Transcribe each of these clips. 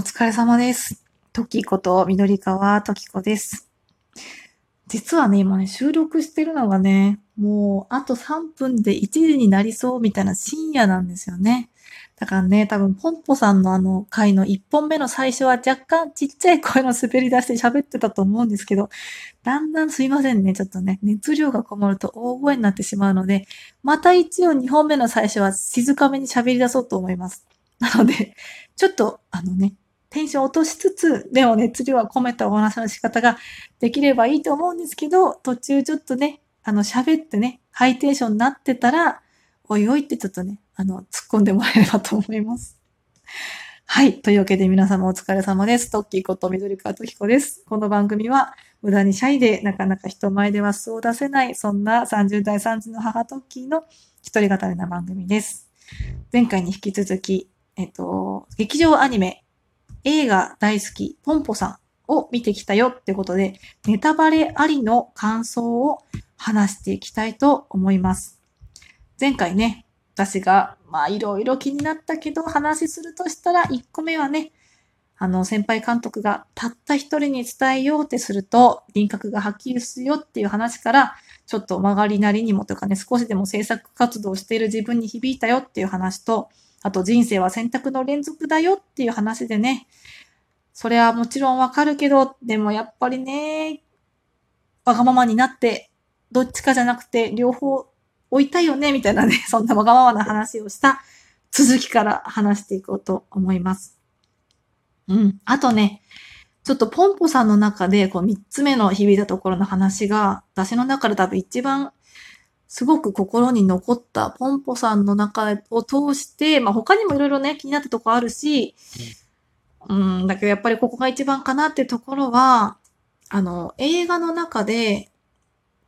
お疲れ様です。トキこと緑川トキコです。実はね、今ね、収録してるのがね、もうあと3分で1時になりそうみたいな深夜なんですよね。だからね、多分ポンポさんのあの回の1本目の最初は若干ちっちゃい声の滑り出して喋ってたと思うんですけど、だんだんすいませんね、ちょっとね、熱量がこもると大声になってしまうので、また一応2本目の最初は静かめに喋り出そうと思います。なので、ちょっと、あのね、テンション落としつつ、でも熱量は込めたお話の仕方ができればいいと思うんですけど、途中ちょっとね、あの、喋ってね、ハイテンションになってたら、おいおいってちょっとね、あの、突っ込んでもらえればと思います。はい。というわけで皆様お疲れ様です。トッキーこと緑川ときこです。この番組は、無駄にシャイでなかなか人前では素を出せない、そんな30代3児の母トッキーの一人語りな番組です。前回に引き続き、えっと、劇場アニメ、映画大好き、ポンポさんを見てきたよってことで、ネタバレありの感想を話していきたいと思います。前回ね、私が、まあ、いろいろ気になったけど、話するとしたら、1個目はね、あの、先輩監督がたった一人に伝えようってすると、輪郭がはっきりするよっていう話から、ちょっと曲がりなりにもとかね、少しでも制作活動している自分に響いたよっていう話と、あと人生は選択の連続だよっていう話でね、それはもちろんわかるけど、でもやっぱりね、わがままになって、どっちかじゃなくて両方置いたいよね、みたいなね、そんなわがままな話をした続きから話していこうと思います。うん。あとね、ちょっとポンポさんの中で、こう三つ目の響いたところの話が、私の中で多分一番すごく心に残ったポンポさんの中を通して、まあ他にもいろいろね、気になったとこあるし、うん、だけどやっぱりここが一番かなってところは、あの、映画の中で、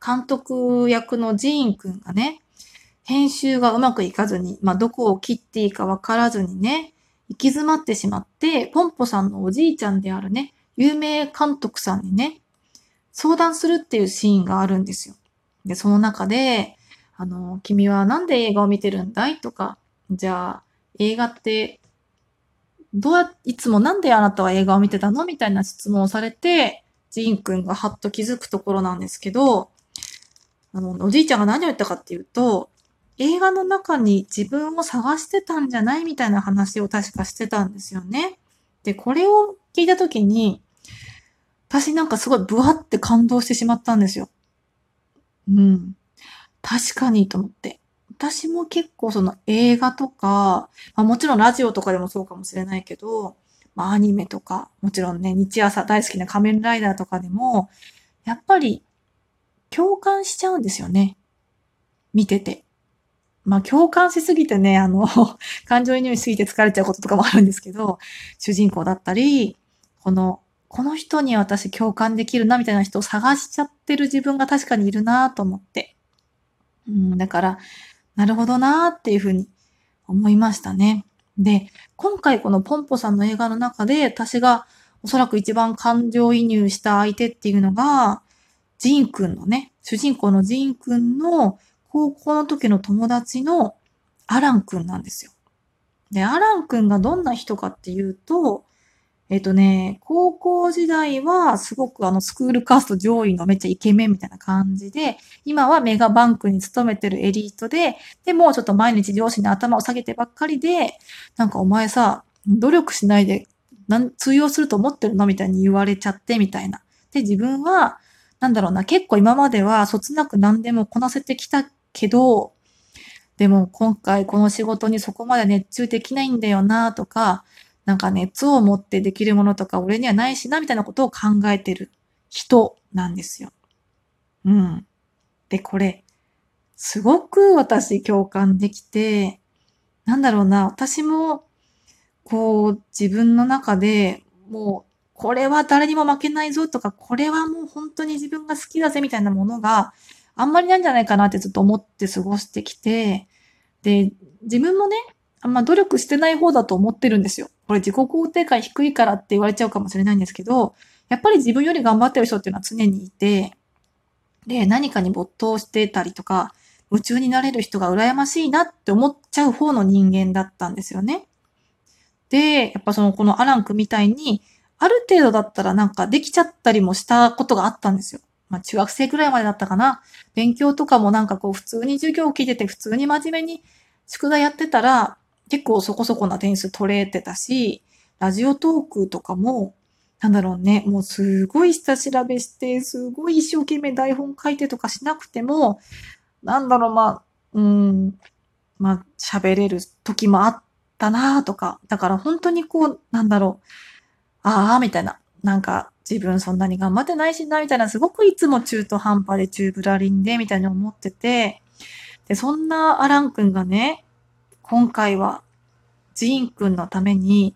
監督役のジーンくんがね、編集がうまくいかずに、まあ、どこを切っていいかわからずにね、行き詰まってしまって、ポンポさんのおじいちゃんであるね、有名監督さんにね、相談するっていうシーンがあるんですよ。で、その中で、あの、君はなんで映画を見てるんだい？とか、じゃあ、映画って、どうや、いつもなんであなたは映画を見てたの？みたいな質問をされて、ジーン君がはっと気づくところなんですけど、あの、おじいちゃんが何を言ったかっていうと、映画の中に自分を探してたんじゃない？みたいな話を確かしてたんですよね。で、これを聞いたときに、私なんかすごいブワって感動してしまったんですよ。うん。確かにと思って。私も結構その映画とか、まあ、もちろんラジオとかでもそうかもしれないけど、まあアニメとか、もちろんね、日朝大好きな仮面ライダーとかでも、やっぱり共感しちゃうんですよね。見てて。まあ共感しすぎてね、あの、感情移入しすぎて疲れちゃうこととかもあるんですけど、主人公だったり、この、この人に私共感できるなみたいな人を探しちゃってる自分が確かにいるなと思って。うん、だから、なるほどなっていうふうに思いましたね。で、今回このポンポさんの映画の中で私がおそらく一番感情移入した相手っていうのが、ジンくんのね、主人公のジンくんの高校の時の友達のアランくんなんですよ。で、アランくんがどんな人かっていうと、えっ、とね、高校時代はすごくあのスクールカースト上位のめっちゃイケメンみたいな感じで、今はメガバンクに勤めてるエリートで、でもちょっと毎日上司に頭を下げてばっかりで、なんかお前さ、努力しないでなん通用すると思ってるのみたいに言われちゃってみたいな。で、自分は、なんだろうな、結構今まではそつなく何でもこなせてきたけど、でも今回この仕事にそこまで熱中できないんだよなとか、なんか熱を持ってできるものとか俺にはないしな、みたいなことを考えてる人なんですよ。うん。で、これ、すごく私共感できて、なんだろうな、私も、こう、自分の中でもう、これは誰にも負けないぞとか、これはもう本当に自分が好きだぜみたいなものがあんまりないんじゃないかなってずっと思って過ごしてきて、で、自分もね、あんま努力してない方だと思ってるんですよ。これ自己肯定感低いからって言われちゃうかもしれないんですけど、やっぱり自分より頑張ってる人っていうのは常にいて、で、何かに没頭してたりとか、夢中になれる人が羨ましいなって思っちゃう方の人間だったんですよね。で、やっぱその、このアラン君みたいに、ある程度だったらなんかできちゃったりもしたことがあったんですよ。まあ中学生くらいまでだったかな。勉強とかもなんかこう普通に授業を聞いてて普通に真面目に宿題やってたら結構そこそこな点数取れてたし、ラジオトークとかもなんだろうね、もうすごい下調べして、すごい一生懸命台本書いてとかしなくても、なんだろう、まあ、うん、まあ、喋れる時もあったなとか、だから本当にこう、なんだろう、ああ、みたいな、なんか自分そんなに頑張ってないしな、みたいな、すごくいつも中途半端で中ぶらりんで、みたいに思ってて、で、そんなアラン君がね、今回は、ジーン君のために、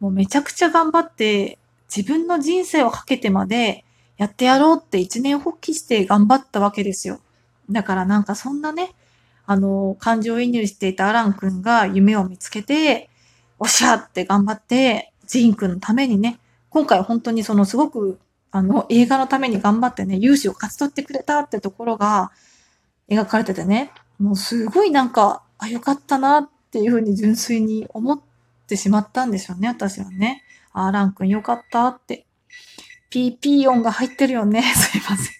もうめちゃくちゃ頑張って、自分の人生をかけてまでやってやろうって一年発起して頑張ったわけですよ。だからなんかそんなね、あの、感情移入していたアラン君が夢を見つけて、おっしゃって頑張って、ジーン君のためにね、今回本当にそのすごく、あの、映画のために頑張ってね、勇姿を勝ち取ってくれたってところが描かれててね、もうすごいなんか、あ、よかったなっていうふうに純粋に思ってしまったんでしょうね、私はね。あー、ラン君よかったって。PP 音が入ってるよね。すいません。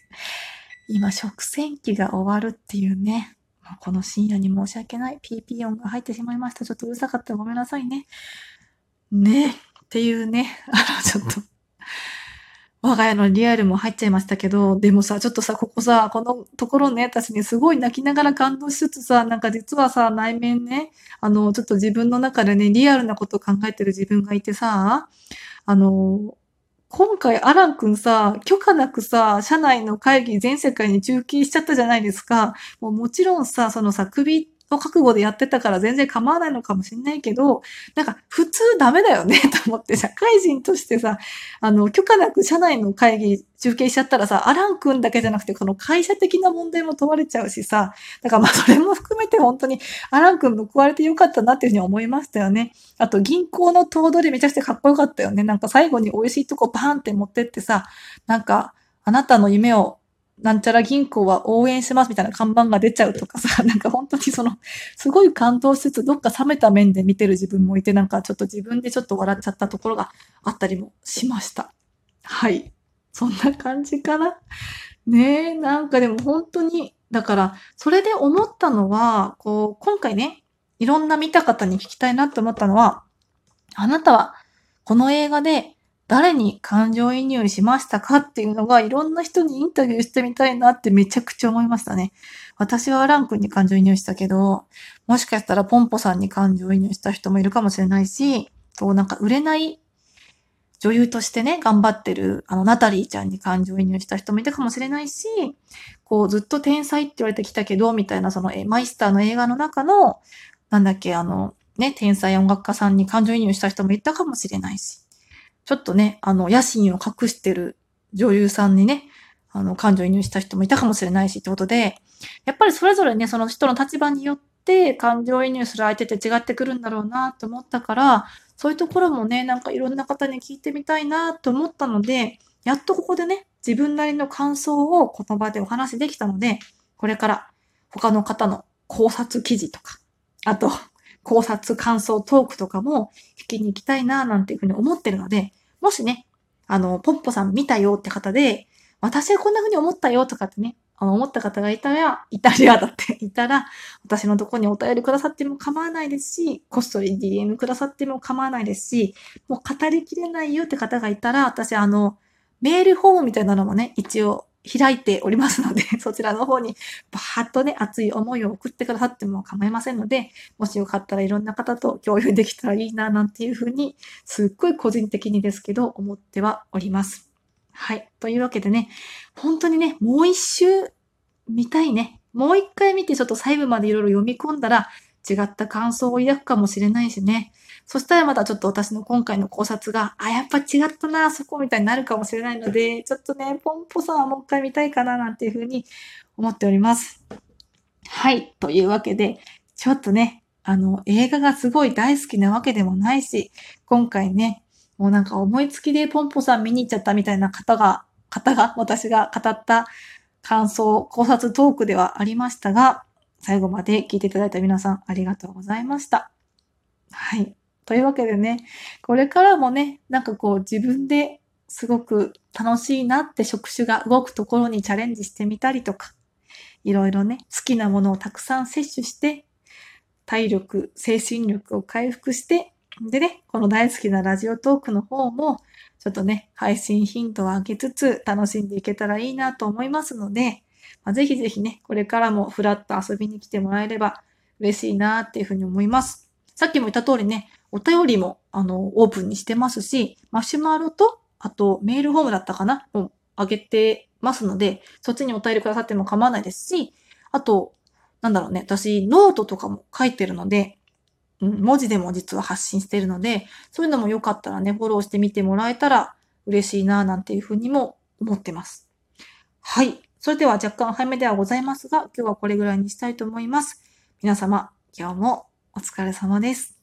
今、食洗機が終わるっていうね。この深夜に申し訳ない。PP 音が入ってしまいました。ちょっとうるさかったらごめんなさいね。ねっていうね。あの、ちょっと。我が家のリアルも入っちゃいましたけど、でもさ、ちょっとさ、ここさ、このところね、私ね、すごい泣きながら感動しつつさ、なんか実はさ、内面ね、あの、ちょっと自分の中でね、リアルなことを考えてる自分がいてさ、あの、今回アラン君さ、許可なくさ、社内の会議全世界に中継しちゃったじゃないですか。もうもちろんさ、そのさ、首の覚悟でやってたから全然構わないのかもしんないけど、なんか普通ダメだよね と思って、社会人としてさ、あの、許可なく社内の会議中継しちゃったらさ、アラン君だけじゃなくて、この会社的な問題も問われちゃうしさ、だからまあそれも含めて本当にアラン君報われてよかったなっていうふうに思いましたよね。あと銀行の頭取めちゃくちゃかっこよかったよね。なんか最後に美味しいとこバーンって持ってってさ、なんか、あなたの夢をなんちゃら銀行は応援しますみたいな看板が出ちゃうとかさ、なんか本当にその、すごい感動しつつ、どっか冷めた面で見てる自分もいて、なんかちょっと自分でちょっと笑っちゃったところがあったりもしました。はい。そんな感じかな。ねえ、なんかでも本当に、だから、それで思ったのは、こう、今回ね、いろんな見た方に聞きたいなって思ったのは、あなたは、この映画で誰に感情移入しましたかっていうのがいろんな人にインタビューしてみたいなってめちゃくちゃ思いましたね。私はラン君に感情移入したけど、もしかしたらポンポさんに感情移入した人もいるかもしれないし、こうなんか売れない女優としてね、頑張ってる、あの、ナタリーちゃんに感情移入した人もいたかもしれないし、こう、ずっと天才って言われてきたけど、みたいな、その、マイスターの映画の中の、なんだっけ、あの、ね、天才音楽家さんに感情移入した人もいたかもしれないし。ちょっとね、あの、野心を隠してる女優さんにね、あの、感情移入した人もいたかもしれないしってことで、やっぱりそれぞれね、その人の立場によって感情移入する相手って違ってくるんだろうなと思ったから、そういうところもね、なんかいろんな方に聞いてみたいなと思ったので、やっとここでね、自分なりの感想を言葉でお話しできたので、これから他の方の考察記事とか、あと、考察、感想、トークとかも聞きに行きたいな、なんていうふうに思ってるので、もしね、あの、ポッポさん見たよって方で、私はこんな風に思ったよとかってね、あの、思った方がいたら、イタリアだって いたら、私のとこにお便りくださっても構わないですし、こっそり DM くださっても構わないですし、もう語りきれないよって方がいたら、私あの、メールフォームみたいなのもね、一応開いておりますので、そちらの方にバーッとね、熱い思いを送ってくださっても構いませんので、もしよかったらいろんな方と共有できたらいいな、なんていうふうに、すっごい個人的にですけど、思ってはおります。はい。というわけでね、本当にね、もう一周見たいね。もう一回見てちょっと細部までいろいろ読み込んだら、違った感想を抱くかもしれないしね。そしたらまたちょっと私の今回の考察が、あ、やっぱ違ったな、そこみたいになるかもしれないので、ちょっとね、ポンポさんはもう一回見たいかな、なんていうふうに思っております。はい。というわけで、ちょっとね、あの、映画がすごい大好きなわけでもないし、今回ね、もうなんか思いつきでポンポさん見に行っちゃったみたいな方が、方が、私が語った感想、考察トークではありましたが、最後まで聞いていただいた皆さんありがとうございました。はい。というわけでね、これからもね、なんかこう自分ですごく楽しいなって職種が動くところにチャレンジしてみたりとか、いろいろね、好きなものをたくさん摂取して、体力、精神力を回復して、でね、この大好きなラジオトークの方も、ちょっとね、配信頻度を上げつつ楽しんでいけたらいいなと思いますので、まあ、ぜひぜひね、これからもフラッと遊びに来てもらえれば嬉しいなっていうふうに思います。さっきも言った通りね、お便りも、あの、オープンにしてますし、マシュマロと、あと、メールフォームだったかなもう、あげてますので、そっちにお便りくださっても構わないですし、あと、なんだろうね、私、ノートとかも書いてるので、うん、文字でも実は発信してるので、そういうのもよかったらね、フォローしてみてもらえたら嬉しいな、なんていうふうにも思ってます。はい。それでは若干早めではございますが、今日はこれぐらいにしたいと思います。皆様、今日もお疲れ様です。